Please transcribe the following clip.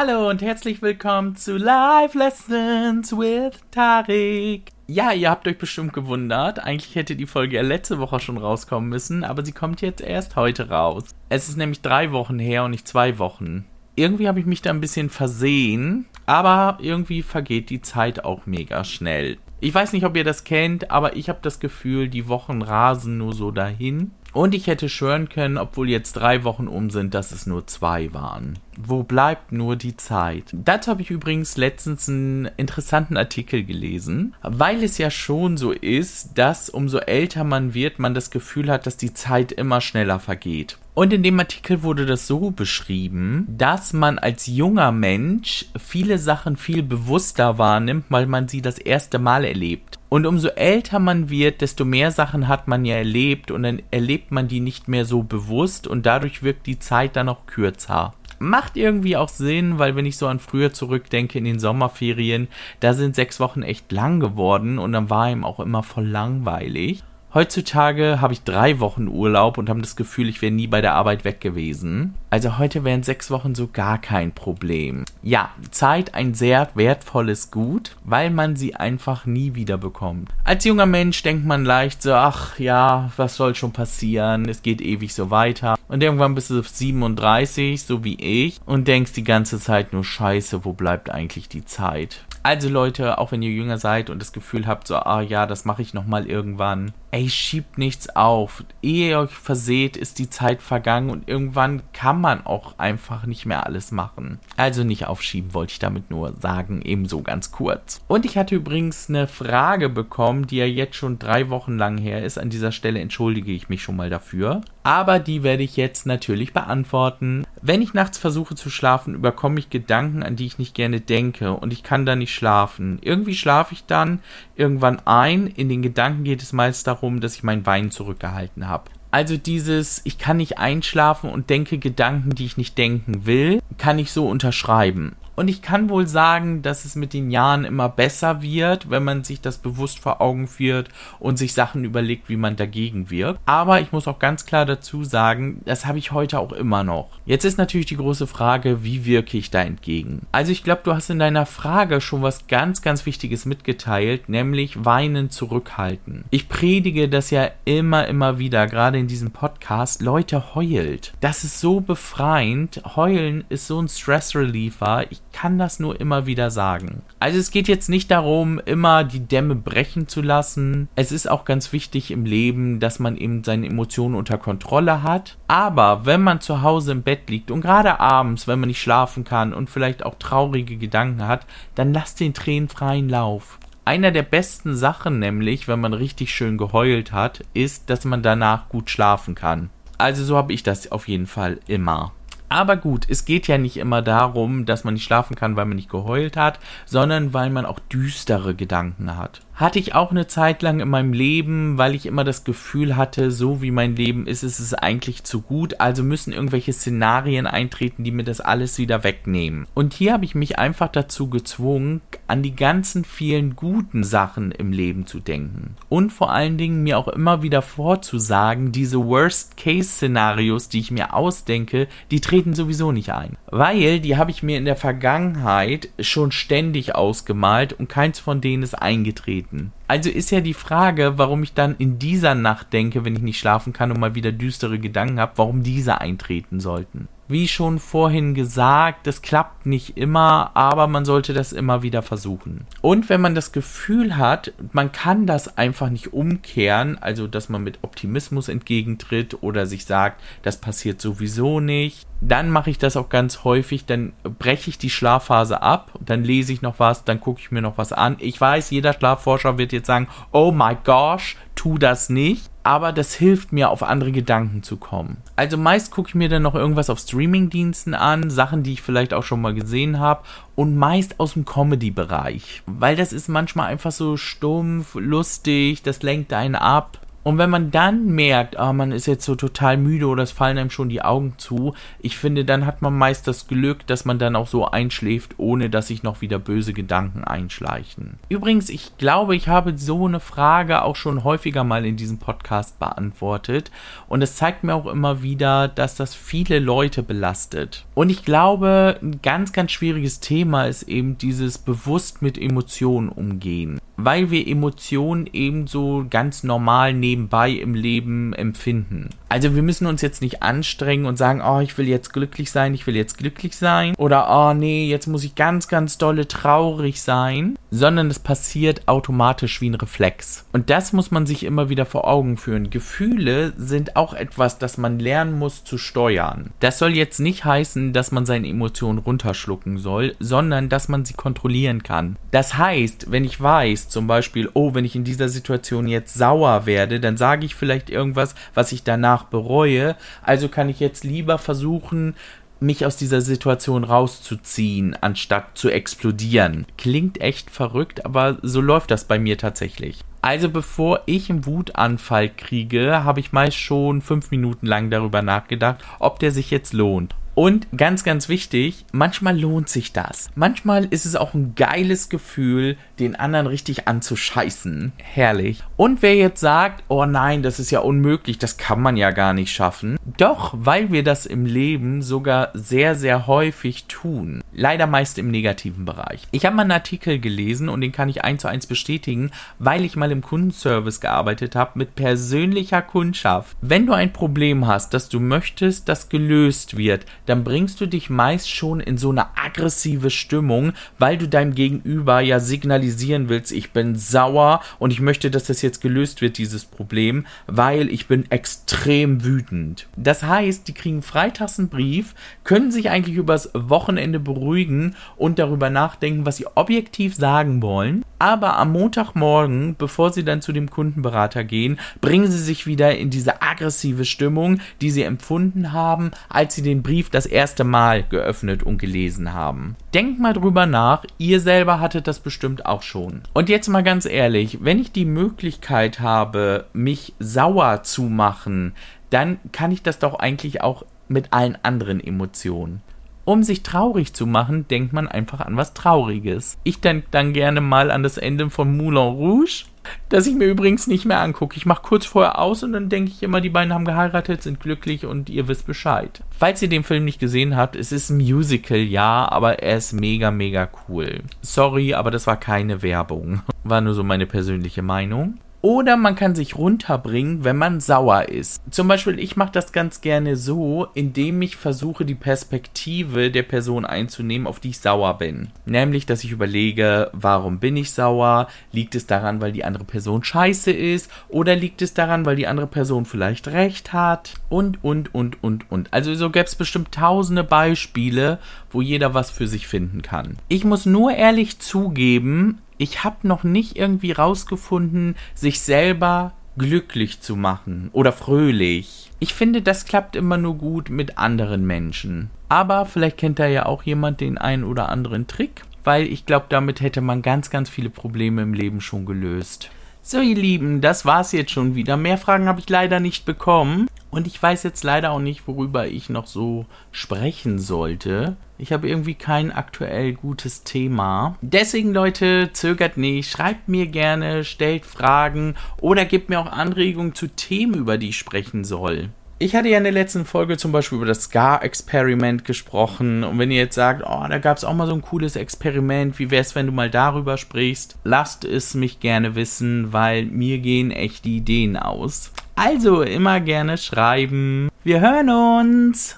Hallo und herzlich willkommen zu Live Lessons with Tarik. Ja, ihr habt euch bestimmt gewundert. Eigentlich hätte die Folge ja letzte Woche schon rauskommen müssen, aber sie kommt jetzt erst heute raus. Es ist nämlich drei Wochen her und nicht zwei Wochen. Irgendwie habe ich mich da ein bisschen versehen, aber irgendwie vergeht die Zeit auch mega schnell. Ich weiß nicht, ob ihr das kennt, aber ich habe das Gefühl, die Wochen rasen nur so dahin. Und ich hätte schwören können, obwohl jetzt drei Wochen um sind, dass es nur zwei waren. Wo bleibt nur die Zeit? Dazu habe ich übrigens letztens einen interessanten Artikel gelesen, weil es ja schon so ist, dass umso älter man wird, man das Gefühl hat, dass die Zeit immer schneller vergeht. Und in dem Artikel wurde das so beschrieben, dass man als junger Mensch viele Sachen viel bewusster wahrnimmt, weil man sie das erste Mal erlebt. Und umso älter man wird, desto mehr Sachen hat man ja erlebt und dann erlebt man die nicht mehr so bewusst und dadurch wirkt die Zeit dann auch kürzer. Macht irgendwie auch Sinn, weil wenn ich so an früher zurückdenke in den Sommerferien, da sind sechs Wochen echt lang geworden und dann war ihm auch immer voll langweilig. Heutzutage habe ich drei Wochen Urlaub und habe das Gefühl, ich wäre nie bei der Arbeit weg gewesen. Also heute wären sechs Wochen so gar kein Problem. Ja, Zeit ein sehr wertvolles Gut, weil man sie einfach nie wieder bekommt. Als junger Mensch denkt man leicht so, ach ja, was soll schon passieren? Es geht ewig so weiter. Und irgendwann bist du 37, so wie ich, und denkst die ganze Zeit nur Scheiße, wo bleibt eigentlich die Zeit? Also Leute, auch wenn ihr jünger seid und das Gefühl habt, so, ah ja, das mache ich nochmal irgendwann. Ey, schiebt nichts auf. Ehe ihr euch verseht, ist die Zeit vergangen und irgendwann kann man auch einfach nicht mehr alles machen. Also nicht aufschieben, wollte ich damit nur sagen, ebenso ganz kurz. Und ich hatte übrigens eine Frage bekommen, die ja jetzt schon drei Wochen lang her ist. An dieser Stelle entschuldige ich mich schon mal dafür. Aber die werde ich jetzt natürlich beantworten. Wenn ich nachts versuche zu schlafen, überkomme ich Gedanken, an die ich nicht gerne denke und ich kann da nicht schlafen. Irgendwie schlafe ich dann irgendwann ein. In den Gedanken geht es meist darum, dass ich mein Wein zurückgehalten habe. Also dieses, ich kann nicht einschlafen und denke Gedanken, die ich nicht denken will, kann ich so unterschreiben. Und ich kann wohl sagen, dass es mit den Jahren immer besser wird, wenn man sich das bewusst vor Augen führt und sich Sachen überlegt, wie man dagegen wirkt. Aber ich muss auch ganz klar dazu sagen, das habe ich heute auch immer noch. Jetzt ist natürlich die große Frage, wie wirke ich da entgegen? Also ich glaube, du hast in deiner Frage schon was ganz, ganz Wichtiges mitgeteilt, nämlich weinen zurückhalten. Ich predige das ja immer, immer wieder, gerade in diesem Podcast. Leute heult. Das ist so befreiend. Heulen ist so ein Stress-Reliever. Ich kann das nur immer wieder sagen. Also es geht jetzt nicht darum, immer die Dämme brechen zu lassen. Es ist auch ganz wichtig im Leben, dass man eben seine Emotionen unter Kontrolle hat. Aber wenn man zu Hause im Bett liegt und gerade abends, wenn man nicht schlafen kann und vielleicht auch traurige Gedanken hat, dann lasst den Tränen freien Lauf. Einer der besten Sachen nämlich, wenn man richtig schön geheult hat, ist, dass man danach gut schlafen kann. Also so habe ich das auf jeden Fall immer. Aber gut, es geht ja nicht immer darum, dass man nicht schlafen kann, weil man nicht geheult hat, sondern weil man auch düstere Gedanken hat hatte ich auch eine Zeit lang in meinem Leben, weil ich immer das Gefühl hatte, so wie mein Leben ist, ist es eigentlich zu gut, also müssen irgendwelche Szenarien eintreten, die mir das alles wieder wegnehmen. Und hier habe ich mich einfach dazu gezwungen, an die ganzen vielen guten Sachen im Leben zu denken. Und vor allen Dingen mir auch immer wieder vorzusagen, diese Worst-Case-Szenarios, die ich mir ausdenke, die treten sowieso nicht ein. Weil die habe ich mir in der Vergangenheit schon ständig ausgemalt und keins von denen ist eingetreten bieten. Also ist ja die Frage, warum ich dann in dieser Nacht denke, wenn ich nicht schlafen kann und mal wieder düstere Gedanken habe, warum diese eintreten sollten. Wie schon vorhin gesagt, das klappt nicht immer, aber man sollte das immer wieder versuchen. Und wenn man das Gefühl hat, man kann das einfach nicht umkehren, also dass man mit Optimismus entgegentritt oder sich sagt, das passiert sowieso nicht, dann mache ich das auch ganz häufig, dann breche ich die Schlafphase ab, dann lese ich noch was, dann gucke ich mir noch was an. Ich weiß, jeder Schlafforscher wird jetzt sagen, oh my gosh, tu das nicht aber das hilft mir, auf andere Gedanken zu kommen. Also meist gucke ich mir dann noch irgendwas auf Streamingdiensten an, Sachen, die ich vielleicht auch schon mal gesehen habe und meist aus dem Comedy-Bereich, weil das ist manchmal einfach so stumpf, lustig, das lenkt einen ab Und wenn man dann merkt, ah, man ist jetzt so total müde oder es fallen einem schon die Augen zu, ich finde, dann hat man meist das Glück, dass man dann auch so einschläft, ohne dass sich noch wieder böse Gedanken einschleichen. Übrigens, ich glaube, ich habe so eine Frage auch schon häufiger mal in diesem Podcast beantwortet und es zeigt mir auch immer wieder, dass das viele Leute belastet. Und ich glaube, ein ganz, ganz schwieriges Thema ist eben dieses bewusst mit Emotionen umgehen weil wir Emotionen ebenso ganz normal nebenbei im Leben empfinden. Also wir müssen uns jetzt nicht anstrengen und sagen, oh, ich will jetzt glücklich sein, ich will jetzt glücklich sein. Oder, oh nee, jetzt muss ich ganz, ganz dolle traurig sein. Sondern es passiert automatisch wie ein Reflex. Und das muss man sich immer wieder vor Augen führen. Gefühle sind auch etwas, das man lernen muss zu steuern. Das soll jetzt nicht heißen, dass man seine Emotionen runterschlucken soll, sondern dass man sie kontrollieren kann. Das heißt, wenn ich weiß, zum Beispiel, oh, wenn ich in dieser Situation jetzt sauer werde, dann sage ich vielleicht irgendwas, was ich danach bereue. Also kann ich jetzt lieber versuchen, mich aus dieser Situation rauszuziehen, anstatt zu explodieren. Klingt echt verrückt, aber so läuft das bei mir tatsächlich. Also bevor ich einen Wutanfall kriege, habe ich meist schon fünf Minuten lang darüber nachgedacht, ob der sich jetzt lohnt. Und ganz, ganz wichtig, manchmal lohnt sich das. Manchmal ist es auch ein geiles Gefühl, den anderen richtig anzuscheißen. Herrlich. Und wer jetzt sagt, oh nein, das ist ja unmöglich, das kann man ja gar nicht schaffen. Doch, weil wir das im Leben sogar sehr, sehr häufig tun. Leider meist im negativen Bereich. Ich habe mal einen Artikel gelesen und den kann ich eins zu eins bestätigen, weil ich mal im Kundenservice gearbeitet habe mit persönlicher Kundschaft. Wenn du ein Problem hast, dass du möchtest, das gelöst wird, dann bringst du dich meist schon in so eine aggressive Stimmung, weil du deinem Gegenüber ja signalisieren willst, ich bin sauer und ich möchte, dass das jetzt gelöst wird, dieses Problem, weil ich bin extrem wütend. Das heißt, die kriegen freitags einen Brief, können sich eigentlich übers Wochenende beruhigen und darüber nachdenken, was sie objektiv sagen wollen, aber am Montagmorgen, bevor sie dann zu dem Kundenberater gehen, bringen sie sich wieder in diese aggressive Stimmung, die sie empfunden haben, als sie den Brief das erste Mal geöffnet und gelesen haben. Denkt mal drüber nach, ihr selber hattet das bestimmt auch schon. Und jetzt mal ganz ehrlich, wenn ich die Möglichkeit habe, mich sauer zu machen, dann kann ich das doch eigentlich auch mit allen anderen Emotionen. Um sich traurig zu machen, denkt man einfach an was Trauriges. Ich denke dann gerne mal an das Ende von Moulin Rouge das ich mir übrigens nicht mehr angucke. Ich mache kurz vorher aus und dann denke ich immer, die beiden haben geheiratet, sind glücklich und ihr wisst Bescheid. Falls ihr den Film nicht gesehen habt, es ist ein Musical, ja, aber er ist mega, mega cool. Sorry, aber das war keine Werbung. War nur so meine persönliche Meinung. Oder man kann sich runterbringen, wenn man sauer ist. Zum Beispiel, ich mache das ganz gerne so, indem ich versuche, die Perspektive der Person einzunehmen, auf die ich sauer bin. Nämlich, dass ich überlege, warum bin ich sauer? Liegt es daran, weil die andere Person scheiße ist? Oder liegt es daran, weil die andere Person vielleicht recht hat? Und, und, und, und, und. Also so gäbe es bestimmt tausende Beispiele, wo jeder was für sich finden kann. Ich muss nur ehrlich zugeben, ich habe noch nicht irgendwie rausgefunden, sich selber glücklich zu machen oder fröhlich. Ich finde, das klappt immer nur gut mit anderen Menschen. Aber vielleicht kennt da ja auch jemand den einen oder anderen Trick, weil ich glaube, damit hätte man ganz, ganz viele Probleme im Leben schon gelöst. So, ihr Lieben, das war's jetzt schon wieder. Mehr Fragen habe ich leider nicht bekommen. Und ich weiß jetzt leider auch nicht, worüber ich noch so sprechen sollte. Ich habe irgendwie kein aktuell gutes Thema. Deswegen, Leute, zögert nicht, schreibt mir gerne, stellt Fragen oder gebt mir auch Anregungen zu Themen, über die ich sprechen soll. Ich hatte ja in der letzten Folge zum Beispiel über das Scar-Experiment gesprochen. Und wenn ihr jetzt sagt, oh, da gab es auch mal so ein cooles Experiment, wie wäre es, wenn du mal darüber sprichst? Lasst es mich gerne wissen, weil mir gehen echt die Ideen aus. Also immer gerne schreiben. Wir hören uns.